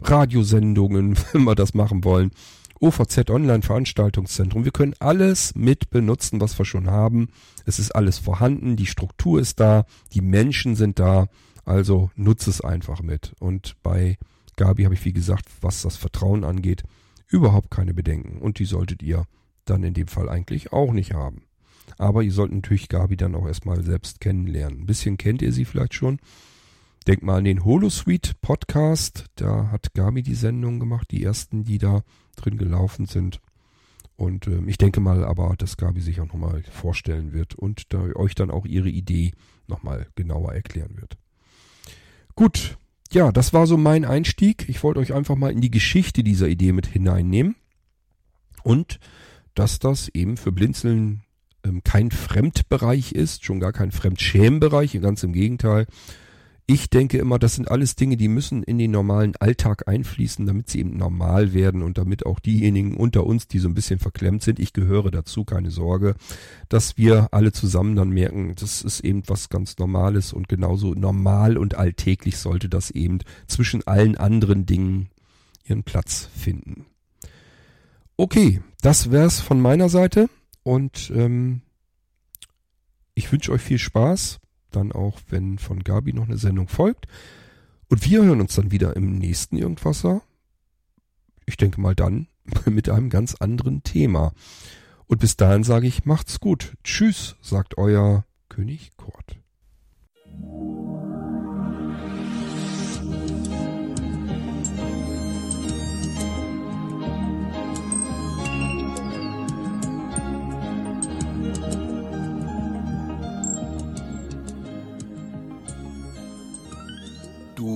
Radiosendungen, wenn wir das machen wollen. OVZ Online Veranstaltungszentrum. Wir können alles mit benutzen, was wir schon haben. Es ist alles vorhanden, die Struktur ist da, die Menschen sind da. Also nutze es einfach mit. Und bei Gabi habe ich, wie gesagt, was das Vertrauen angeht, überhaupt keine Bedenken. Und die solltet ihr dann in dem Fall eigentlich auch nicht haben. Aber ihr sollt natürlich Gabi dann auch erstmal selbst kennenlernen. Ein bisschen kennt ihr sie vielleicht schon. Denkt mal an den Holosuite Podcast. Da hat Gabi die Sendung gemacht, die ersten, die da drin gelaufen sind. Und äh, ich denke mal aber, dass Gabi sich auch nochmal vorstellen wird und da euch dann auch ihre Idee nochmal genauer erklären wird. Gut, ja, das war so mein Einstieg. Ich wollte euch einfach mal in die Geschichte dieser Idee mit hineinnehmen. Und dass das eben für Blinzeln ähm, kein Fremdbereich ist, schon gar kein Fremdschämbereich, ganz im Gegenteil. Ich denke immer, das sind alles Dinge, die müssen in den normalen Alltag einfließen, damit sie eben normal werden und damit auch diejenigen unter uns, die so ein bisschen verklemmt sind, ich gehöre dazu, keine Sorge, dass wir alle zusammen dann merken, das ist eben was ganz Normales und genauso normal und alltäglich sollte das eben zwischen allen anderen Dingen ihren Platz finden. Okay, das wär's von meiner Seite und ähm, ich wünsche euch viel Spaß dann auch, wenn von Gabi noch eine Sendung folgt. Und wir hören uns dann wieder im nächsten Irgendwasser. Ich denke mal dann mit einem ganz anderen Thema. Und bis dahin sage ich, macht's gut. Tschüss, sagt euer König Kurt.